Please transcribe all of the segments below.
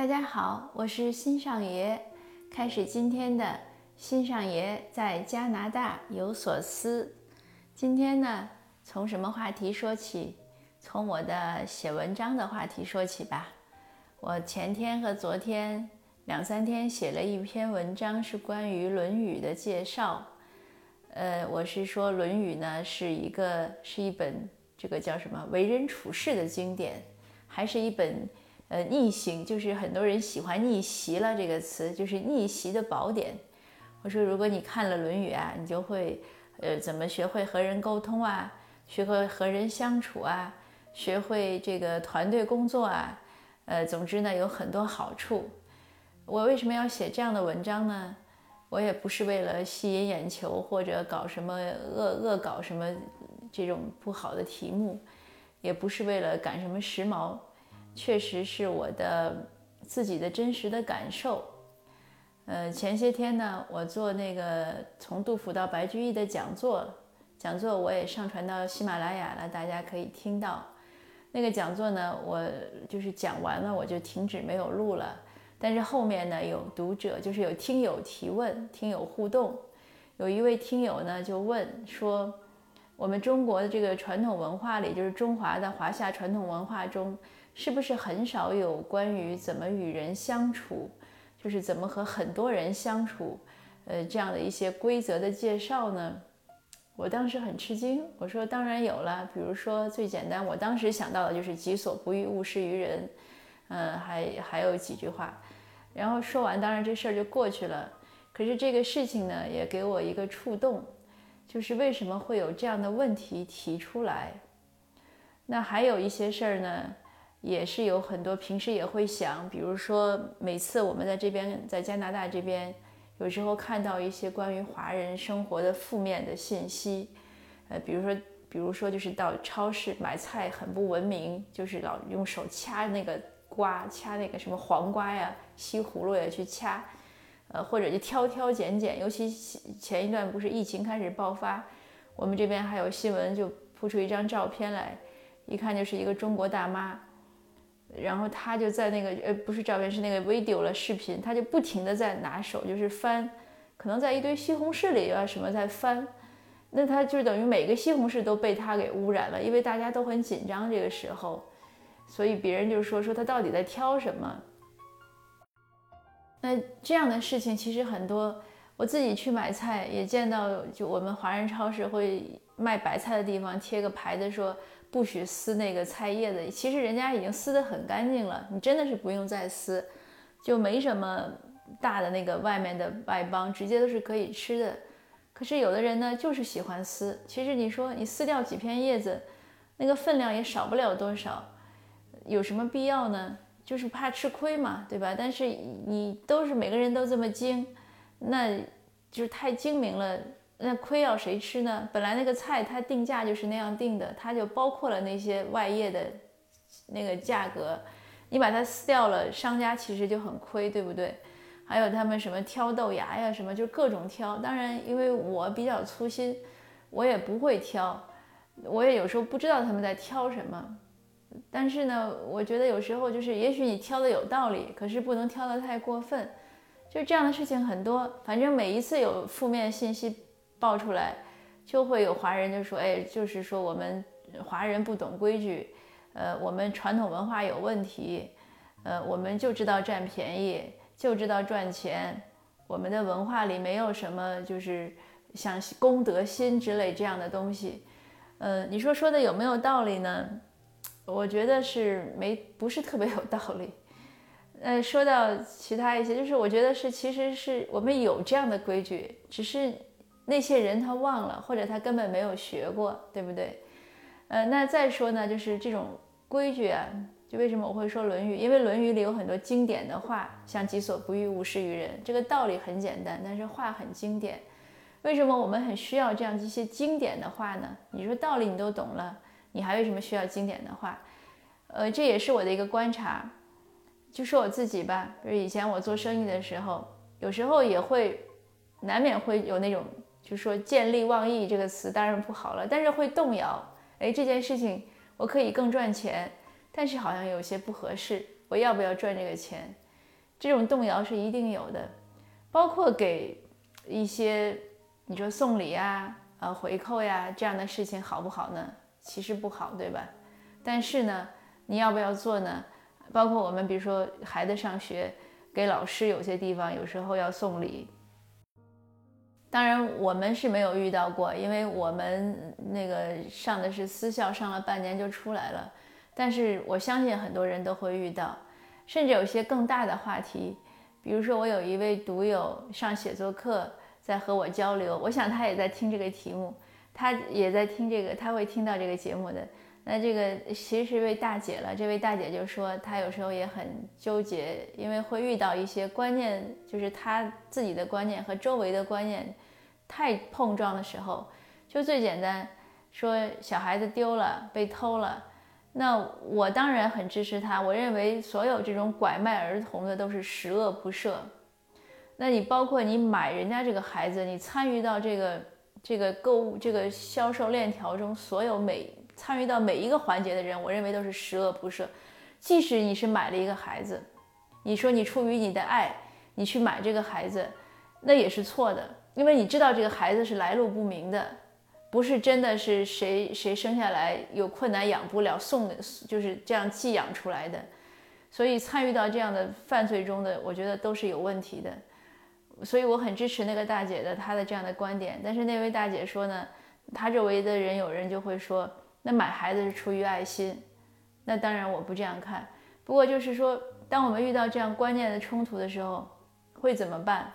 大家好，我是新上爷，开始今天的新上爷在加拿大有所思。今天呢，从什么话题说起？从我的写文章的话题说起吧。我前天和昨天两三天写了一篇文章，是关于《论语》的介绍。呃，我是说《论语》呢是一个是一本这个叫什么为人处事的经典，还是一本呃逆行，就是很多人喜欢逆袭了这个词，就是逆袭的宝典。我说，如果你看了《论语》啊，你就会呃怎么学会和人沟通啊，学会和人相处啊。学会这个团队工作啊，呃，总之呢有很多好处。我为什么要写这样的文章呢？我也不是为了吸引眼球或者搞什么恶恶搞什么这种不好的题目，也不是为了赶什么时髦，确实是我的自己的真实的感受。呃，前些天呢，我做那个从杜甫到白居易的讲座，讲座我也上传到喜马拉雅了，大家可以听到。那个讲座呢，我就是讲完了，我就停止没有录了。但是后面呢，有读者，就是有听友提问，听友互动。有一位听友呢就问说，我们中国的这个传统文化里，就是中华的华夏传统文化中，是不是很少有关于怎么与人相处，就是怎么和很多人相处，呃，这样的一些规则的介绍呢？我当时很吃惊，我说当然有了，比如说最简单，我当时想到的就是“己所不欲，勿施于人”，嗯，还还有几句话，然后说完，当然这事儿就过去了。可是这个事情呢，也给我一个触动，就是为什么会有这样的问题提出来？那还有一些事儿呢，也是有很多平时也会想，比如说每次我们在这边，在加拿大这边。有时候看到一些关于华人生活的负面的信息，呃，比如说，比如说就是到超市买菜很不文明，就是老用手掐那个瓜，掐那个什么黄瓜呀、西葫芦呀去掐，呃，或者就挑挑拣拣。尤其前一段不是疫情开始爆发，我们这边还有新闻就铺出一张照片来，一看就是一个中国大妈。然后他就在那个呃不是照片是那个 video 了视频，他就不停的在拿手就是翻，可能在一堆西红柿里啊什么在翻，那他就等于每个西红柿都被他给污染了，因为大家都很紧张这个时候，所以别人就说说他到底在挑什么。那这样的事情其实很多，我自己去买菜也见到，就我们华人超市会卖白菜的地方贴个牌子说。不许撕那个菜叶子，其实人家已经撕得很干净了，你真的是不用再撕，就没什么大的那个外面的外邦，直接都是可以吃的。可是有的人呢，就是喜欢撕。其实你说你撕掉几片叶子，那个分量也少不了多少，有什么必要呢？就是怕吃亏嘛，对吧？但是你都是每个人都这么精，那就是太精明了。那亏要谁吃呢？本来那个菜它定价就是那样定的，它就包括了那些外业的那个价格，你把它撕掉了，商家其实就很亏，对不对？还有他们什么挑豆芽呀，什么就各种挑。当然，因为我比较粗心，我也不会挑，我也有时候不知道他们在挑什么。但是呢，我觉得有时候就是，也许你挑的有道理，可是不能挑的太过分。就这样的事情很多，反正每一次有负面信息。爆出来，就会有华人就说：“哎，就是说我们华人不懂规矩，呃，我们传统文化有问题，呃，我们就知道占便宜，就知道赚钱，我们的文化里没有什么就是像公德心之类这样的东西。”呃，你说说的有没有道理呢？我觉得是没，不是特别有道理。呃，说到其他一些，就是我觉得是，其实是我们有这样的规矩，只是。那些人他忘了，或者他根本没有学过，对不对？呃，那再说呢，就是这种规矩啊，就为什么我会说《论语》？因为《论语》里有很多经典的话，像“己所不欲，勿施于人”，这个道理很简单，但是话很经典。为什么我们很需要这样一些经典的话呢？你说道理你都懂了，你还为什么需要经典的话？呃，这也是我的一个观察。就说我自己吧，就是以前我做生意的时候，有时候也会难免会有那种。就说“见利忘义”这个词当然不好了，但是会动摇。哎，这件事情我可以更赚钱，但是好像有些不合适。我要不要赚这个钱？这种动摇是一定有的。包括给一些你说送礼呀、呃回扣呀这样的事情好不好呢？其实不好，对吧？但是呢，你要不要做呢？包括我们比如说孩子上学，给老师有些地方有时候要送礼。当然我们是没有遇到过，因为我们那个上的是私校，上了半年就出来了。但是我相信很多人都会遇到，甚至有些更大的话题。比如说，我有一位读友上写作课，在和我交流，我想他也在听这个题目，他也在听这个，他会听到这个节目的。那这个其实是一位大姐了，这位大姐就说，她有时候也很纠结，因为会遇到一些观念，就是她自己的观念和周围的观念太碰撞的时候，就最简单，说小孩子丢了，被偷了。那我当然很支持他。我认为所有这种拐卖儿童的都是十恶不赦。那你包括你买人家这个孩子，你参与到这个这个购物这个销售链条中，所有每参与到每一个环节的人，我认为都是十恶不赦。即使你是买了一个孩子，你说你出于你的爱，你去买这个孩子，那也是错的，因为你知道这个孩子是来路不明的。不是真的是谁谁生下来有困难养不了送，就是这样寄养出来的，所以参与到这样的犯罪中的，我觉得都是有问题的。所以我很支持那个大姐的她的这样的观点。但是那位大姐说呢，她周围的人有人就会说，那买孩子是出于爱心。那当然我不这样看。不过就是说，当我们遇到这样观念的冲突的时候，会怎么办？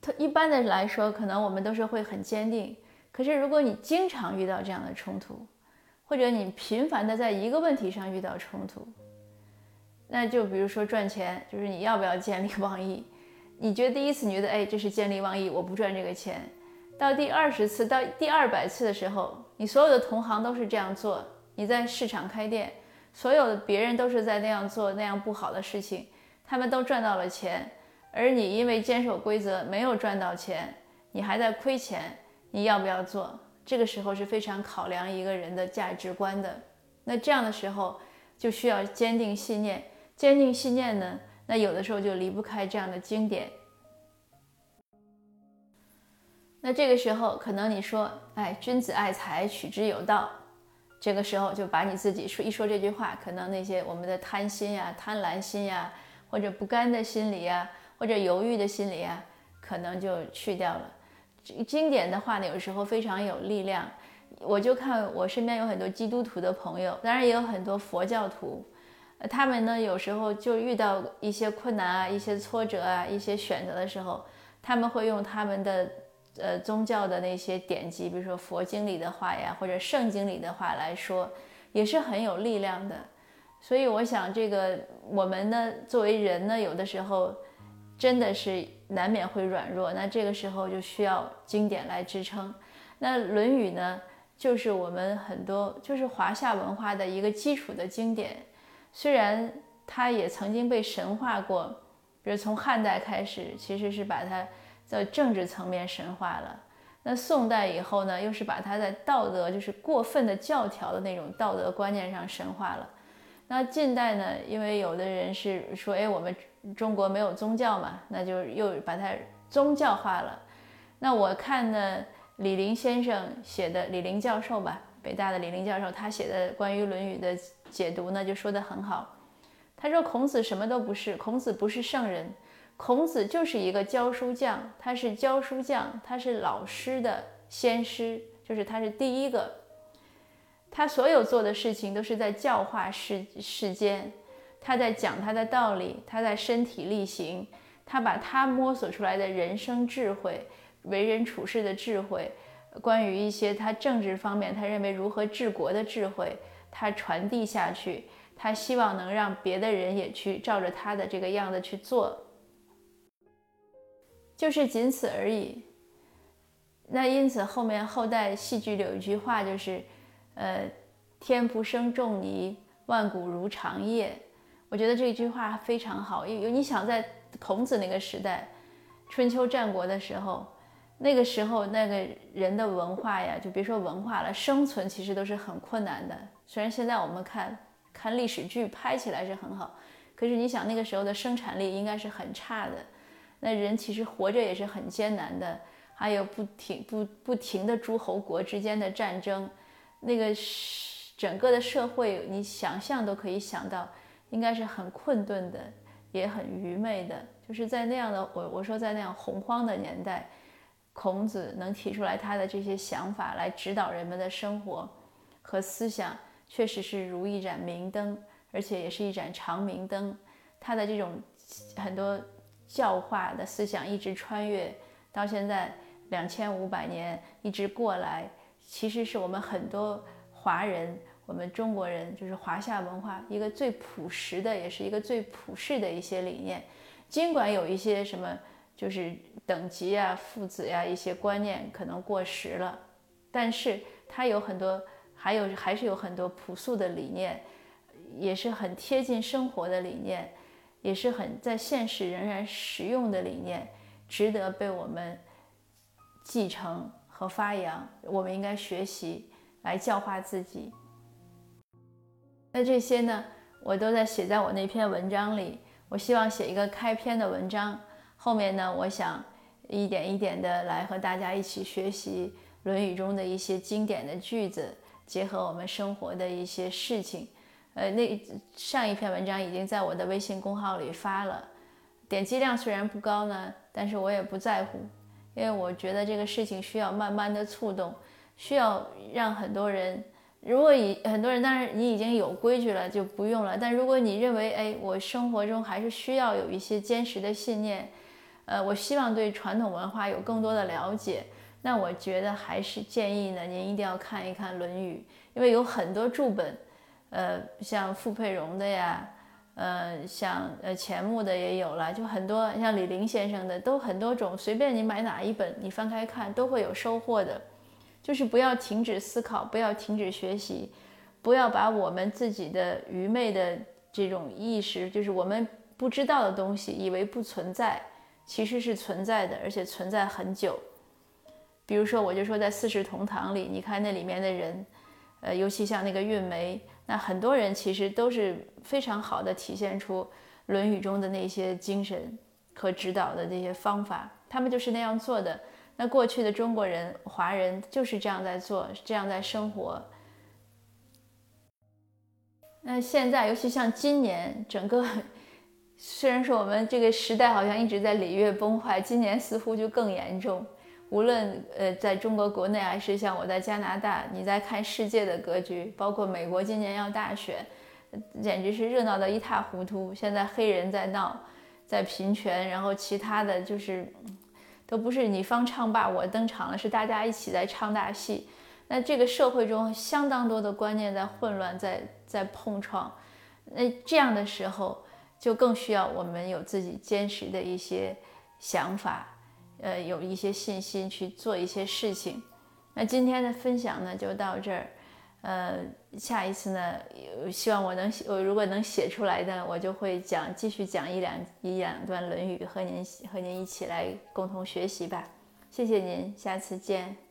他一般的来说，可能我们都是会很坚定。可是，如果你经常遇到这样的冲突，或者你频繁的在一个问题上遇到冲突，那就比如说赚钱，就是你要不要见利忘义？你觉得第一次你觉得哎这是见利忘义，我不赚这个钱。到第二十次、到第二百次的时候，你所有的同行都是这样做。你在市场开店，所有的别人都是在那样做那样不好的事情，他们都赚到了钱。而你因为坚守规则没有赚到钱，你还在亏钱，你要不要做？这个时候是非常考量一个人的价值观的。那这样的时候就需要坚定信念，坚定信念呢？那有的时候就离不开这样的经典。那这个时候可能你说，哎，君子爱财，取之有道。这个时候就把你自己说一说这句话，可能那些我们的贪心呀、贪婪心呀，或者不甘的心理呀。或者犹豫的心理啊，可能就去掉了。经典的话呢，有时候非常有力量。我就看我身边有很多基督徒的朋友，当然也有很多佛教徒，他们呢有时候就遇到一些困难啊、一些挫折啊、一些选择的时候，他们会用他们的呃宗教的那些典籍，比如说佛经里的话呀，或者圣经里的话来说，也是很有力量的。所以我想，这个我们呢，作为人呢，有的时候。真的是难免会软弱，那这个时候就需要经典来支撑。那《论语》呢，就是我们很多就是华夏文化的一个基础的经典。虽然它也曾经被神化过，比如从汉代开始，其实是把它在政治层面神化了。那宋代以后呢，又是把它在道德就是过分的教条的那种道德观念上神化了。那近代呢，因为有的人是说，哎，我们。中国没有宗教嘛，那就又把它宗教化了。那我看呢，李林先生写的，李林教授吧，北大的李林教授，他写的关于《论语》的解读呢，就说的很好。他说孔子什么都不是，孔子不是圣人，孔子就是一个教书匠，他是教书匠，他是老师的先师，就是他是第一个。他所有做的事情都是在教化世世间。他在讲他的道理，他在身体力行，他把他摸索出来的人生智慧、为人处事的智慧，关于一些他政治方面他认为如何治国的智慧，他传递下去，他希望能让别的人也去照着他的这个样子去做，就是仅此而已。那因此后面后代戏剧里有一句话就是，呃，天不生仲尼，万古如长夜。我觉得这句话非常好，因为你想在孔子那个时代，春秋战国的时候，那个时候那个人的文化呀，就别说文化了，生存其实都是很困难的。虽然现在我们看看。看历史剧拍起来是很好，可是你想那个时候的生产力应该是很差的，那人其实活着也是很艰难的，还有不停不不停的诸侯国之间的战争，那个是整个的社会你想象都可以想到，应该是很困顿的，也很愚昧的，就是在那样的我我说在那样洪荒的年代。孔子能提出来他的这些想法来指导人们的生活和思想，确实是如一盏明灯，而且也是一盏长明灯。他的这种很多教化的思想一直穿越到现在两千五百年一直过来，其实是我们很多华人，我们中国人就是华夏文化一个最朴实的，也是一个最普世的一些理念。尽管有一些什么。就是等级呀、父子呀一些观念可能过时了，但是它有很多，还有还是有很多朴素的理念，也是很贴近生活的理念，也是很在现实仍然实用的理念，值得被我们继承和发扬。我们应该学习来教化自己。那这些呢，我都在写在我那篇文章里。我希望写一个开篇的文章。后面呢，我想一点一点的来和大家一起学习《论语》中的一些经典的句子，结合我们生活的一些事情。呃，那上一篇文章已经在我的微信公号里发了，点击量虽然不高呢，但是我也不在乎，因为我觉得这个事情需要慢慢的触动，需要让很多人。如果以很多人，当然你已经有规矩了就不用了，但如果你认为，哎，我生活中还是需要有一些坚实的信念。呃，我希望对传统文化有更多的了解。那我觉得还是建议呢，您一定要看一看《论语》，因为有很多注本，呃，像傅佩荣的呀，呃，像呃钱穆的也有了，就很多像李林先生的都很多种，随便你买哪一本，你翻开看都会有收获的。就是不要停止思考，不要停止学习，不要把我们自己的愚昧的这种意识，就是我们不知道的东西，以为不存在。其实是存在的，而且存在很久。比如说，我就说在四世同堂里，你看那里面的人，呃，尤其像那个运梅，那很多人其实都是非常好的体现出《论语》中的那些精神和指导的这些方法，他们就是那样做的。那过去的中国人、华人就是这样在做，这样在生活。那现在，尤其像今年，整个。虽然说我们这个时代好像一直在礼乐崩坏，今年似乎就更严重。无论呃在中国国内还是像我在加拿大，你在看世界的格局，包括美国今年要大选，简直是热闹的一塌糊涂。现在黑人在闹，在平权，然后其他的就是都不是你方唱罢我登场了，是大家一起在唱大戏。那这个社会中相当多的观念在混乱，在在碰撞。那这样的时候。就更需要我们有自己坚实的一些想法，呃，有一些信心去做一些事情。那今天的分享呢，就到这儿。呃，下一次呢，希望我能，我如果能写出来的，我就会讲，继续讲一两一两段《论语》，和您和您一起来共同学习吧。谢谢您，下次见。